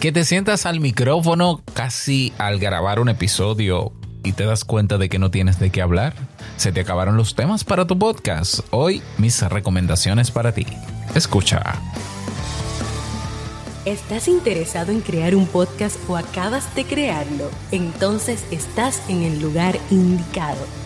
Que te sientas al micrófono casi al grabar un episodio y te das cuenta de que no tienes de qué hablar. Se te acabaron los temas para tu podcast. Hoy mis recomendaciones para ti. Escucha. ¿Estás interesado en crear un podcast o acabas de crearlo? Entonces estás en el lugar indicado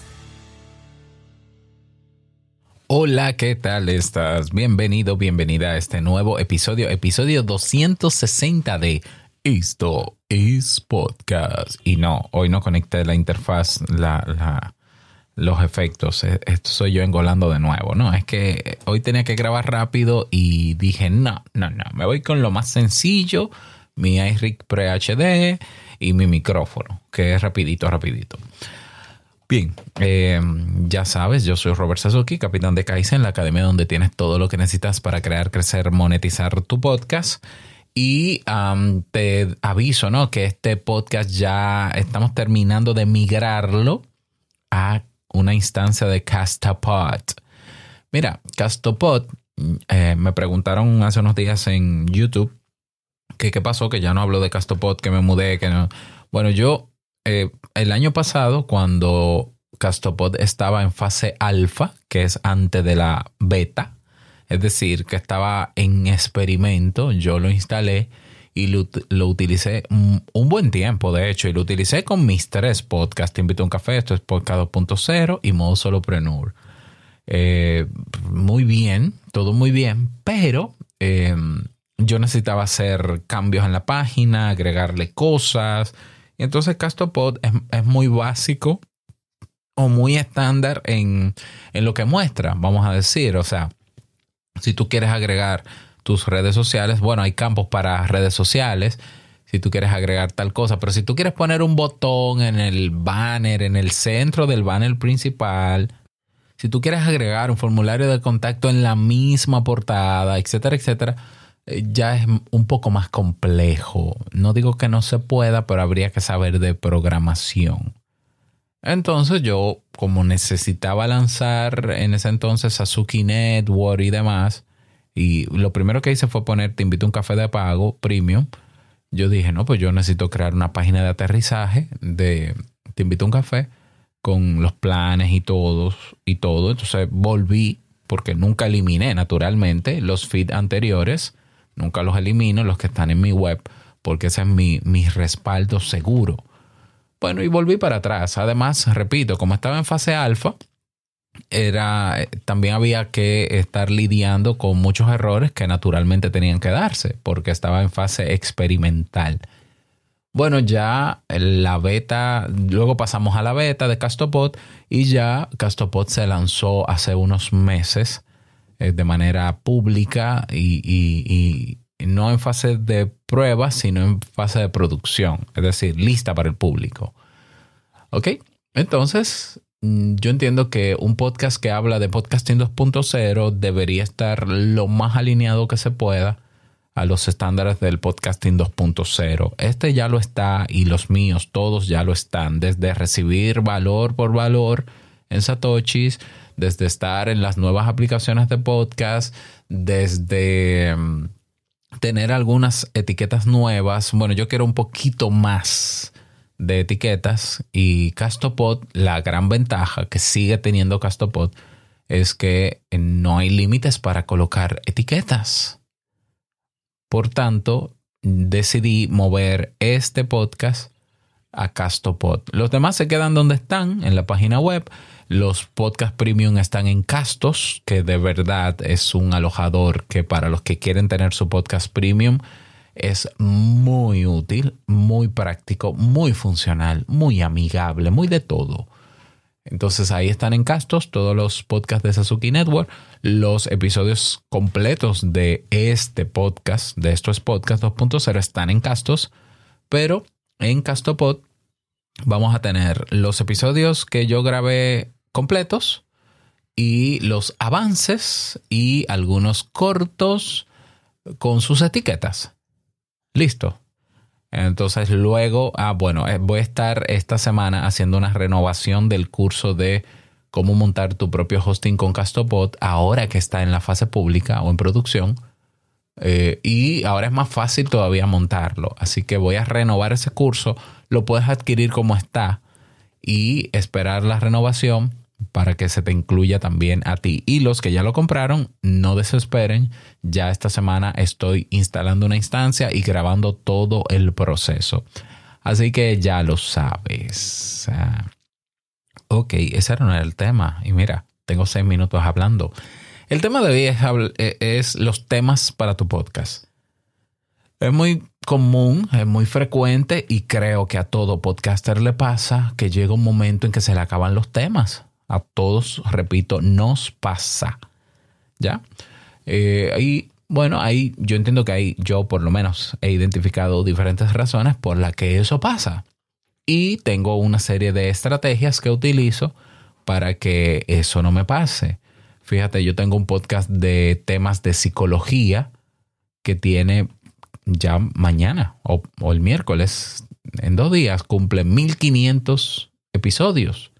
Hola, ¿qué tal estás? Bienvenido, bienvenida a este nuevo episodio, episodio 260 de Esto es Podcast. Y no, hoy no conecté la interfaz, la, los efectos. E, esto soy yo engolando de nuevo, ¿no? Es que hoy tenía que grabar rápido y dije, no, no, no, me voy con lo más sencillo, mi iRig Pre HD y mi micrófono, que es rapidito, rapidito. Bien, eh, ya sabes, yo soy Robert Sasuki, capitán de Kaizen, la academia donde tienes todo lo que necesitas para crear, crecer, monetizar tu podcast. Y te aviso, ¿no? Que este podcast ya estamos terminando de migrarlo a una instancia de Castapod. Mira, Castopod, eh, me preguntaron hace unos días en YouTube que qué pasó, que ya no hablo de Castopod, que me mudé, que no. Bueno, yo eh, el año pasado, cuando Castopod estaba en fase alfa, que es antes de la beta, es decir, que estaba en experimento, yo lo instalé y lo, utilicé un, buen tiempo, de hecho, y lo utilicé con mis tres podcasts. Te invito a un café, esto es podcast 2.0 y modo solopreneur. Eh, muy bien, todo muy bien, pero eh, yo necesitaba hacer cambios en la página, agregarle cosas, entonces Castopod es, muy básico o muy estándar en, lo que muestra, vamos a decir. O sea, si tú quieres agregar tus redes sociales, bueno, hay campos para redes sociales. Si tú quieres agregar tal cosa, pero si tú quieres poner un botón en el banner, en el centro del banner principal, si tú quieres agregar un formulario de contacto en la misma portada, etcétera, etcétera, ya es un poco más complejo. No digo que no se pueda, pero habría que saber de programación. Entonces yo, como necesitaba lanzar en ese entonces Suzuki Network y demás, y lo primero que hice fue poner Te invito a un café de pago premium. Yo dije, no, pues yo necesito crear una página de aterrizaje de Te invito a un café con los planes y todos y todo. Entonces volví, porque nunca eliminé naturalmente los feeds anteriores Nunca los elimino, los que están en mi web, porque ese es mi, mi respaldo seguro. Bueno, y volví para atrás. Además, repito, como estaba en fase alfa, era, también había que estar lidiando con muchos errores que naturalmente tenían que darse, porque estaba en fase experimental. Bueno, ya la beta, luego pasamos a la beta de Castopod y ya Castopod se lanzó hace unos meses eh, de manera pública y, no en fase de prueba, sino en fase de producción, es decir, lista para el público. ¿Ok? Entonces, mm, yo entiendo que un podcast que habla de podcasting 2.0 debería estar lo más alineado que se pueda a los estándares del podcasting 2.0. Este ya lo está y los míos todos ya lo están, desde recibir valor por valor en Satoshis, desde estar en las nuevas aplicaciones de podcast, desde mm, tener algunas etiquetas nuevas. Bueno, yo quiero un poquito más de etiquetas y Castopod, la gran ventaja que sigue teniendo Castopod es que no hay límites para colocar etiquetas. Por tanto, decidí mover este podcast a Castopod. Los demás se quedan donde están, en la página web. Los podcast premium están en Castos, que de verdad es un alojador que para los que quieren tener su podcast premium es muy útil, muy práctico, muy funcional, muy amigable, muy de todo. Entonces ahí están en Castos todos los podcasts de Sasuki Network, los episodios completos de este podcast, de estos podcasts 2.0 están en Castos, pero en Castopod vamos a tener los episodios que yo grabé completos y los avances y algunos cortos con sus etiquetas. Listo. Entonces luego, ah, bueno, eh, voy a estar esta semana haciendo una renovación del curso de cómo montar tu propio hosting con Castopod ahora que está en la fase pública o en producción. Eh, y ahora es más fácil todavía montarlo. Así que voy a renovar ese curso. Lo puedes adquirir como está y esperar la renovación para que se te incluya también a ti. Y los que ya lo compraron, no desesperen. Ya esta semana estoy instalando una instancia y grabando todo el proceso. Así que ya lo sabes. Ok, ese era el tema. Y mira, tengo seis minutos hablando. El tema de hoy es, e, es los temas para tu podcast. Es muy común, es muy frecuente y creo que a todo podcaster le pasa que llega un momento en que se le acaban los temas a todos, repito, nos pasa. ¿Ya? Eh, y bueno, ahí yo entiendo que ahí yo por lo menos he identificado diferentes razones por las que eso pasa. Y tengo una serie de estrategias que utilizo para que eso no me pase. Fíjate, yo tengo un podcast de temas de psicología que tiene ya mañana o, o el miércoles, en dos días, cumple 1500 episodios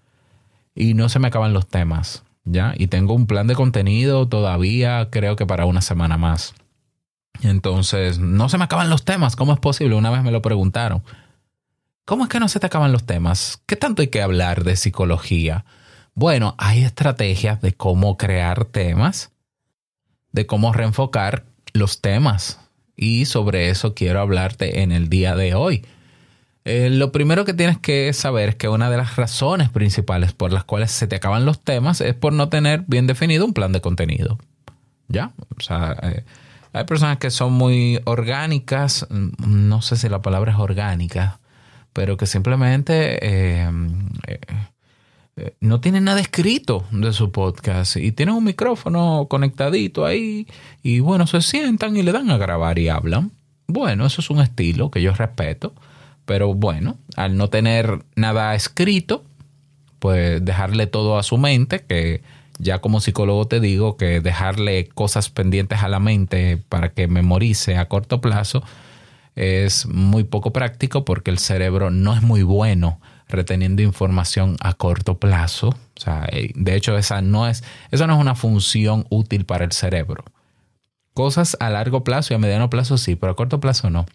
y no se me acaban los temas, ¿ya? Y tengo un plan de contenido todavía, creo que para una semana más. Entonces, no se me acaban los temas, ¿cómo es posible? Una vez me lo preguntaron. ¿Cómo es que no se te acaban los temas? ¿Qué tanto hay que hablar de psicología? Bueno, hay estrategias de cómo crear temas, de cómo reenfocar los temas. Y sobre eso quiero hablarte en el día de hoy. Eh, lo primero que tienes que saber es que una de las razones principales por las cuales se te acaban los temas es por no tener bien definido un plan de contenido. ¿Ya? O sea, eh, hay personas que son muy orgánicas, mm, no sé si la palabra es orgánica, pero que simplemente eh, no tienen nada escrito de su podcast y tienen un micrófono conectadito ahí y bueno, se sientan y le dan a grabar y hablan. Bueno, eso es un estilo que yo respeto pero bueno, al no tener nada escrito, pues dejarle todo a su mente, que ya como psicólogo te digo que dejarle cosas pendientes a la mente para que memorice a corto plazo es muy poco práctico porque el cerebro no es muy bueno reteniendo información a corto plazo. O sea, de hecho, esa no es, eso no es una función útil para el cerebro. Cosas a largo plazo y a mediano plazo sí, pero a corto plazo no.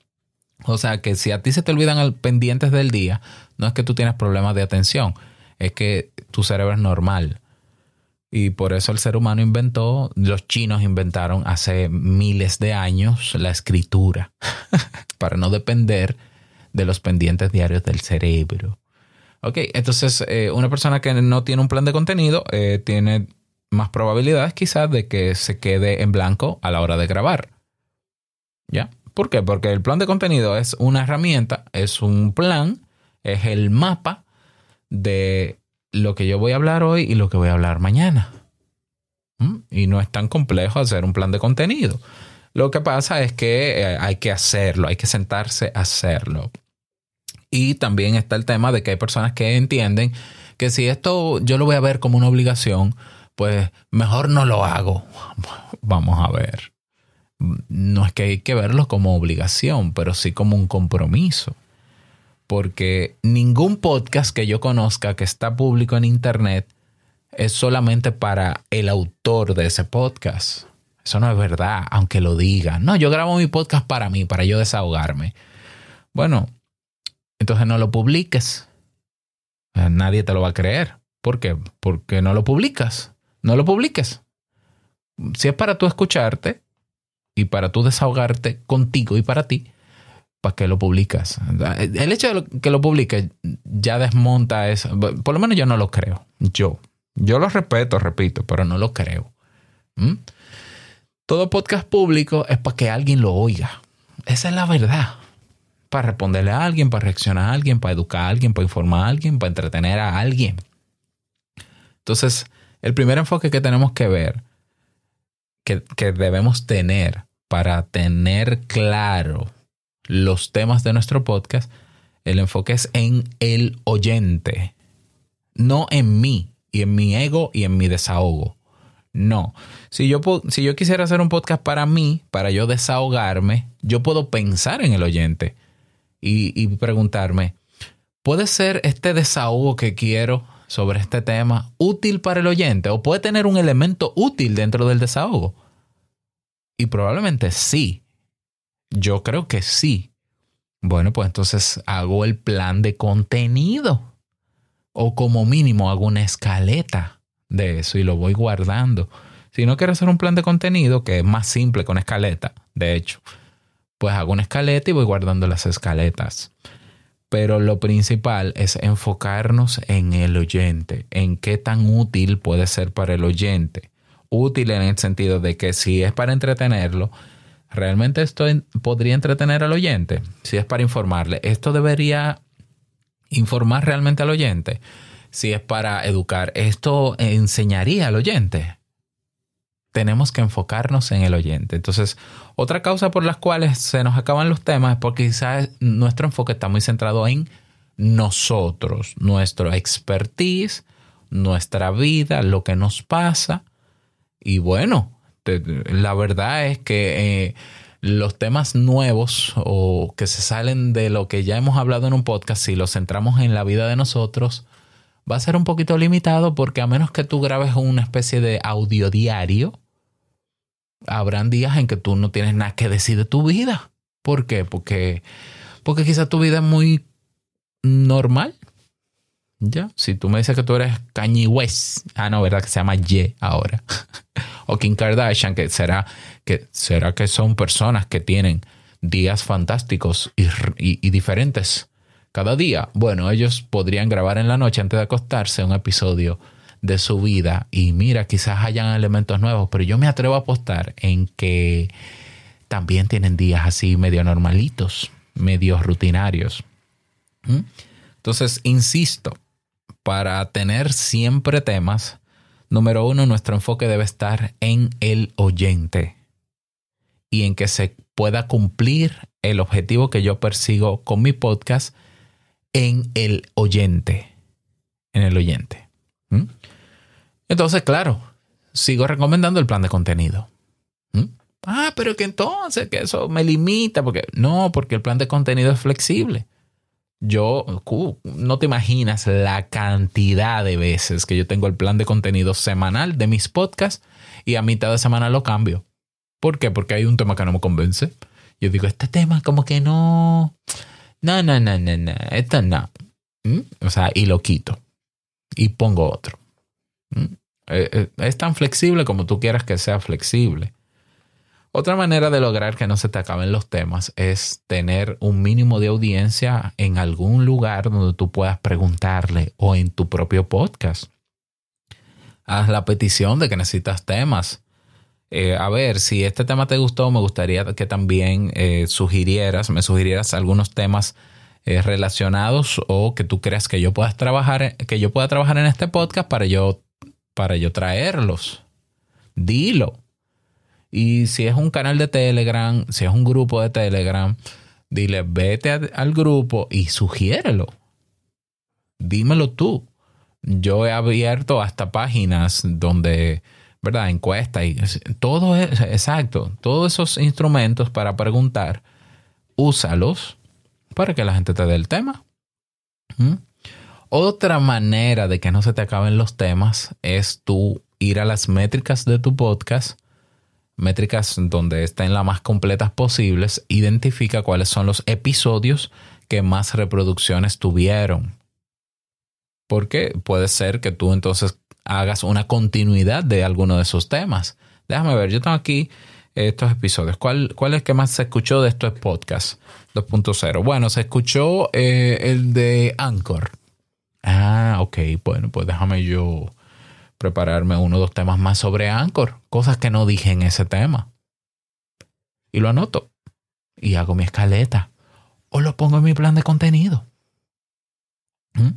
O sea que si a ti se te olvidan pendientes del día, no es que tú tienes problemas de atención, es que tu cerebro es normal. Y por eso el ser humano inventó, los chinos inventaron hace miles de años la escritura, para no depender de los pendientes diarios del cerebro. Ok, entonces eh, una persona que no tiene un plan de contenido eh, tiene más probabilidades quizás de que se quede en blanco a la hora de grabar. ¿Ya? ¿Por qué? Porque el plan de contenido es una herramienta, es un plan, es el mapa de lo que yo voy a hablar hoy y lo que voy a hablar mañana. ¿Mm? Y no es tan complejo hacer un plan de contenido. Lo que pasa es que eh, hay que hacerlo, hay que sentarse a hacerlo. Y también está el tema de que hay personas que entienden que si esto yo lo voy a ver como una obligación, pues mejor no lo hago. Vamos a ver no es que hay que verlo como obligación, pero sí como un compromiso. Porque ningún podcast que yo conozca que está público en Internet es solamente para el autor de ese podcast. Eso no es verdad, aunque lo diga. No, yo grabo mi podcast para mí, para yo desahogarme. Bueno, entonces no lo publiques. Nadie te lo va a creer. ¿Por qué? Porque no lo publicas. No lo publiques. Si es para tú escucharte, y para tú desahogarte contigo y para ti, ¿para qué lo publicas? El hecho de que lo publiques ya desmonta eso. Por lo menos yo no lo creo. Yo. Yo lo respeto, repito, pero no lo creo. ¿Mm? Todo podcast público es para que alguien lo oiga. Esa es la verdad. Para responderle a alguien, para reaccionar a alguien, para educar a alguien, para informar a alguien, para entretener a alguien. Entonces, el primer enfoque que tenemos que ver, que, que debemos tener para tener claro los temas de nuestro podcast El enfoque es en el oyente, no en mí y en mi ego y en mi desahogo. No. Si yo, si yo quisiera hacer un podcast para mí, para yo desahogarme, yo puedo pensar en el oyente y, y preguntarme, ¿puede ser este desahogo que quiero sobre este tema útil para el oyente o puede tener un elemento útil dentro del desahogo? Y probablemente sí. Yo creo que sí. Bueno, pues entonces hago el plan de contenido. O como mínimo hago una escaleta de eso y lo voy guardando. Si no quiero hacer un plan de contenido, que es más simple con escaleta, de hecho, pues hago una escaleta y voy guardando las escaletas. Pero lo principal es enfocarnos en el oyente, en qué tan útil puede ser para el oyente. Útil en el sentido de que si es para entretenerlo, ¿realmente esto podría entretener al oyente? Si es para informarle, ¿esto debería informar realmente al oyente? Si es para educar, ¿esto enseñaría al oyente? Tenemos que enfocarnos en el oyente. Entonces, otra causa por las cuales se nos acaban los temas es porque quizás nuestro enfoque está muy centrado en nosotros, nuestro expertise, nuestra vida, lo que nos pasa. Y bueno, la verdad es que eh, los temas nuevos o que se salen de lo que ya hemos hablado en un podcast, si los centramos en la vida de nosotros, va a ser un poquito limitado porque a menos que tú grabes una especie de audio diario, habrán días en que tú no tienes nada que decir de tu vida. ¿Por qué? Porque, porque quizás tu vida es muy normal. Ya, si tú me dices que tú eres Kanye ah, no, ¿verdad? Que se llama Ye ahora. o Kim Kardashian, que será que, será que son personas que tienen días fantásticos y, diferentes cada día. Bueno, ellos podrían grabar en la noche antes de acostarse un episodio de su vida y mira, quizás hayan elementos nuevos, pero yo me atrevo a apostar en que también tienen días así medio normalitos, medio rutinarios. ¿Mm? Entonces, insisto, para tener siempre temas, número uno, nuestro enfoque debe estar en el oyente y en que se pueda cumplir el objetivo que yo persigo con mi podcast en el oyente. En el oyente. ¿Mm? Entonces, claro, sigo recomendando el plan de contenido. ¿Mm? Ah, pero que entonces, que eso me limita, porque no, porque el plan de contenido es flexible. Yo, no te imaginas la cantidad de veces que yo tengo el plan de contenido semanal de mis podcasts y a mitad de semana lo cambio. ¿Por qué? Porque hay un tema que no me convence. Yo digo, este tema como que no... No, no, no, no, no. Esto no. ¿Mm? O sea, y lo quito. Y pongo otro. ¿Mm? Eh, eh, es tan flexible como tú quieras que sea flexible. Otra manera de lograr que no se te acaben los temas es tener un mínimo de audiencia en algún lugar donde tú puedas preguntarle o en tu propio podcast. Haz la petición de que necesitas temas. Eh, a ver, si este tema te gustó, me gustaría que también eh, sugirieras, me sugirieras algunos temas eh, relacionados o que tú creas que yo puedas trabajar, que yo pueda trabajar en este podcast para yo, para yo traerlos. Dilo. Y si es un canal de Telegram, si es un grupo de Telegram, dile, vete al grupo y sugiérelo. Dímelo tú. Yo he abierto hasta páginas donde, ¿verdad? Encuesta y todo exacto, todos esos instrumentos para preguntar, úsalos para que la gente te dé el tema. ¿Mm? Otra manera de que no se te acaben los temas es tú ir a las métricas de tu podcast métricas donde estén las más completas posibles, identifica cuáles son los episodios que más reproducciones tuvieron. Porque puede ser que tú entonces hagas una continuidad de alguno de esos temas. Déjame ver, yo tengo aquí estos episodios. ¿Cuál, cuál es que más se escuchó de estos podcasts 2.0? Bueno, se escuchó eh, el de Anchor. Ah, ok, bueno, pues déjame yo prepararme uno o dos temas más sobre Anchor, cosas que no dije en ese tema. Y lo anoto. Y hago mi escaleta. O lo pongo en mi plan de contenido. ¿Mm?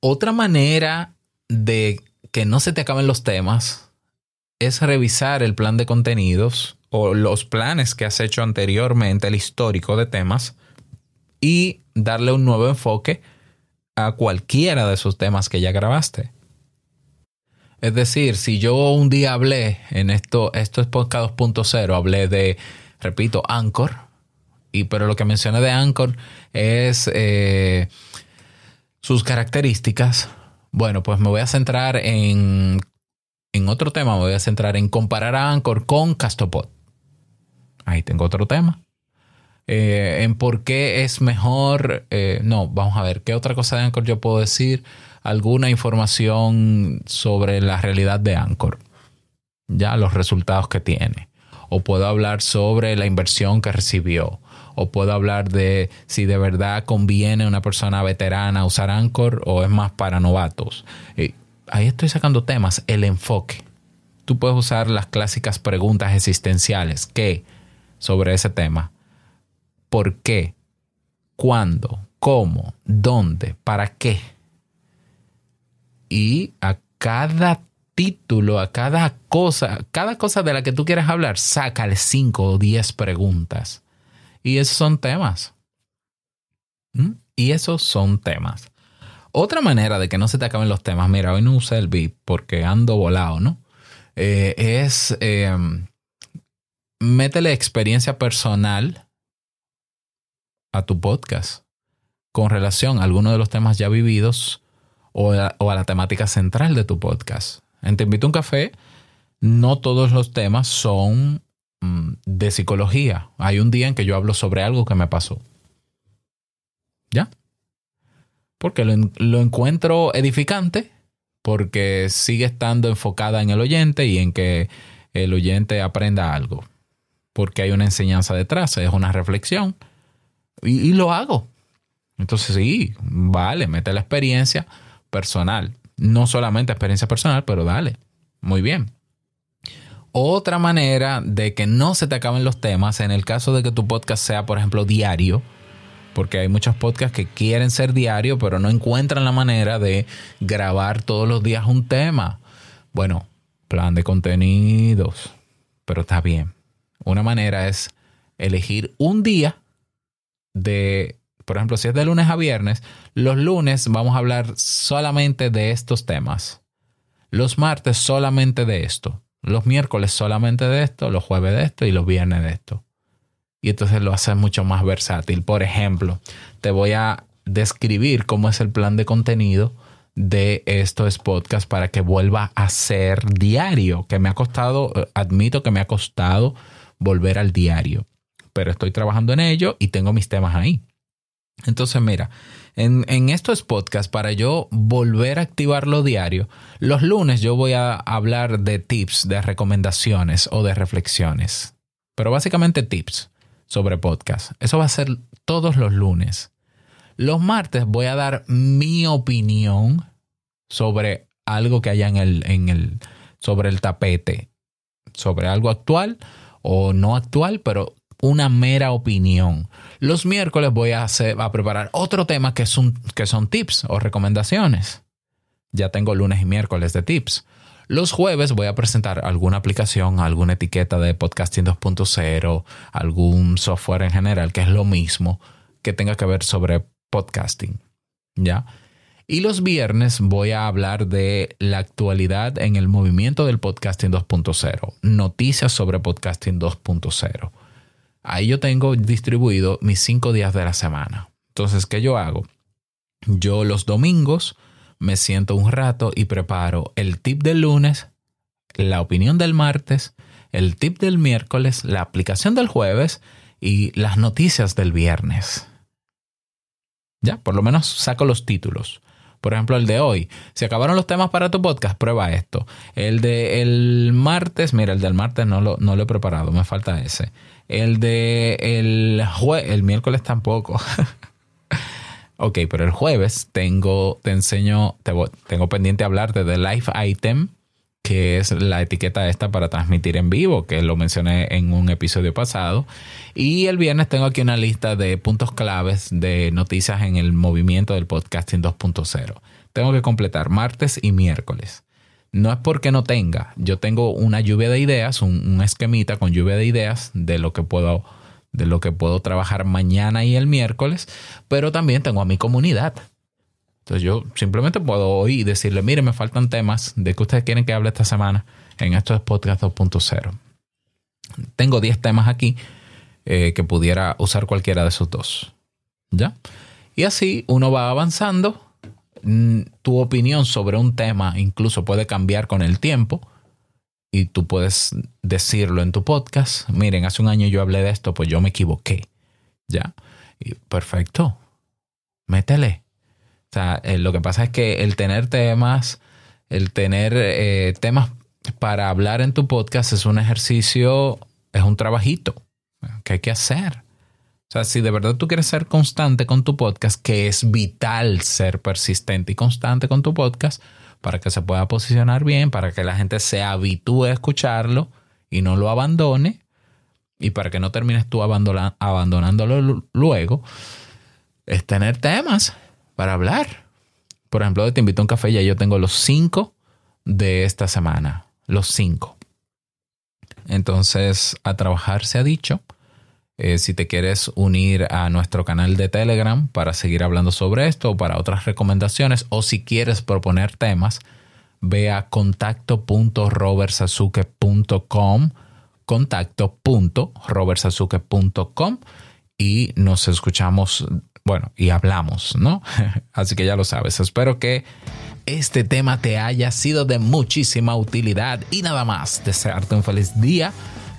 Otra manera de que no se te acaben los temas es revisar el plan de contenidos o los planes que has hecho anteriormente, el histórico de temas, y darle un nuevo enfoque a cualquiera de esos temas que ya grabaste. Es decir, si yo un día hablé en esto, esto es podcast 2.0, hablé de, repito, Anchor, y pero lo que mencioné de Anchor es eh, sus características. Bueno, pues me voy a centrar en, en otro tema, me voy a centrar en comparar a Anchor con Castopod. Ahí tengo otro tema. Eh, en por qué es mejor. Eh, no, vamos a ver, ¿qué otra cosa de Anchor yo puedo decir? Alguna información sobre la realidad de Anchor. Ya, los resultados que tiene. O puedo hablar sobre la inversión que recibió. O puedo hablar de si de verdad conviene una persona veterana usar Anchor o es más para novatos. Eh, ahí estoy sacando temas. El enfoque. Tú puedes usar las clásicas preguntas existenciales. ¿Qué? Sobre ese tema por qué, cuándo, cómo, dónde, para qué. Y a cada título, a cada cosa, cada cosa de la que tú quieras hablar, sácale cinco o diez preguntas. Y esos son temas. ¿Mm? Y esos son temas. Otra manera de que no se te acaben los temas, mira, hoy no usé el beat porque ando volado, ¿no? Eh, es eh, métele experiencia personal a tu podcast con relación a alguno de los temas ya vividos o a, la temática central de tu podcast. En Te invito a un café, no todos los temas son mm, de psicología. Hay un día en que yo hablo sobre algo que me pasó. ¿Ya? Porque lo, lo encuentro edificante, porque sigue estando enfocada en el oyente y en que el oyente aprenda algo. Porque hay una enseñanza detrás, es una reflexión y, lo hago. Entonces sí, vale, mete la experiencia personal. No solamente experiencia personal, pero dale. Muy bien. Otra manera de que no se te acaben los temas, en el caso de que tu podcast sea, por ejemplo, diario, porque hay muchos podcasts que quieren ser diario, pero no encuentran la manera de grabar todos los días un tema. Bueno, plan de contenidos, pero está bien. Una manera es elegir un día de, por ejemplo, si es de lunes a viernes, los lunes vamos a hablar solamente de estos temas. Los martes solamente de esto. Los miércoles solamente de esto, los jueves de esto y los viernes de esto. Y entonces lo hace mucho más versátil. Por ejemplo, te voy a describir cómo es el plan de contenido de estos podcasts para que vuelva a ser diario, que me ha costado, eh, admito que me ha costado volver al diario pero estoy trabajando en ello y tengo mis temas ahí. Entonces, mira, en, en estos podcasts, para yo volver a activarlo diario, los lunes yo voy a hablar de tips, de recomendaciones o de reflexiones. Pero básicamente tips sobre podcast. Eso va a ser todos los lunes. Los martes voy a dar mi opinión sobre algo que haya en el, en el, sobre el tapete, sobre algo actual o no actual, pero una mera opinión. Los miércoles voy a, hacer, a preparar otro tema que son, que son tips o recomendaciones. Ya tengo lunes y miércoles de tips. Los jueves voy a presentar alguna aplicación, alguna etiqueta de podcasting 2.0, algún software en general que es lo mismo que tenga que ver sobre podcasting. ¿Ya? Y los viernes voy a hablar de la actualidad en el movimiento del podcasting 2.0, noticias sobre podcasting 2.0. Ahí yo tengo distribuido mis cinco días de la semana. Entonces, ¿qué yo hago? Yo los domingos me siento un rato y preparo el tip del lunes, la opinión del martes, el tip del miércoles, la aplicación del jueves y las noticias del viernes. Ya, por lo menos saco los títulos. Por ejemplo, el de hoy. Si acabaron los temas para tu podcast, prueba esto. El de el martes, mira, el del martes no lo, no lo he preparado, me falta ese. El de el jueves, el miércoles tampoco. ok, pero el jueves tengo, te enseño, tengo pendiente hablarte de Life Item, que es la etiqueta esta para transmitir en vivo, que lo mencioné en un episodio pasado. Y el viernes tengo aquí una lista de puntos claves de noticias en el movimiento del podcasting 2.0. Tengo que completar martes y miércoles. No es porque no tenga, yo tengo una lluvia de ideas, un, esquemita con lluvia de ideas de lo que puedo de lo que puedo trabajar mañana y el miércoles, pero también tengo a mi comunidad. Entonces yo simplemente puedo hoy decirle, mire, me faltan temas de que ustedes quieren que hable esta semana en estos podcast 2.0. Tengo 10 temas aquí eh, que pudiera usar cualquiera de esos dos. ¿Ya? Y así uno va avanzando. Mm, tu opinión sobre un tema incluso puede cambiar con el tiempo y tú puedes decirlo en tu podcast. Miren, hace un año yo hablé de esto, pues yo me equivoqué. ¿Ya? Y perfecto. Métele. O sea, eh, lo que pasa es que el tener temas, el tener eh, temas para hablar en tu podcast es un ejercicio, es un trabajito que hay que hacer. O sea, si de verdad tú quieres ser constante con tu podcast, que es vital ser persistente y constante con tu podcast para que se pueda posicionar bien, para que la gente se habitúe a escucharlo y no lo abandone, y para que no termines tú abandonándolo luego, es tener temas para hablar. Por ejemplo, Te invito a un café, ya yo tengo los cinco de esta semana. Los cinco. Entonces, a trabajar se ha dicho. Eh, si te quieres unir a nuestro canal de Telegram para seguir hablando sobre esto o para otras recomendaciones, o si quieres proponer temas, ve a contacto.robertsazuke.com contacto.robertsazuke.com y nos escuchamos bueno, y hablamos, ¿no? Así que ya lo sabes. Espero que este tema te haya sido de muchísima utilidad y nada más. Desearte un feliz día,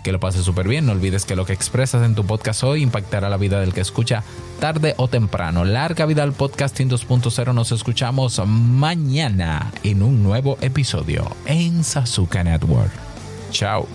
que lo pases súper bien. No olvides que lo que expresas en tu podcast hoy impactará la vida del que escucha tarde o temprano. Larga vida al podcasting 2.0. Nos escuchamos mañana en un nuevo episodio en Sasuka Network. Chao.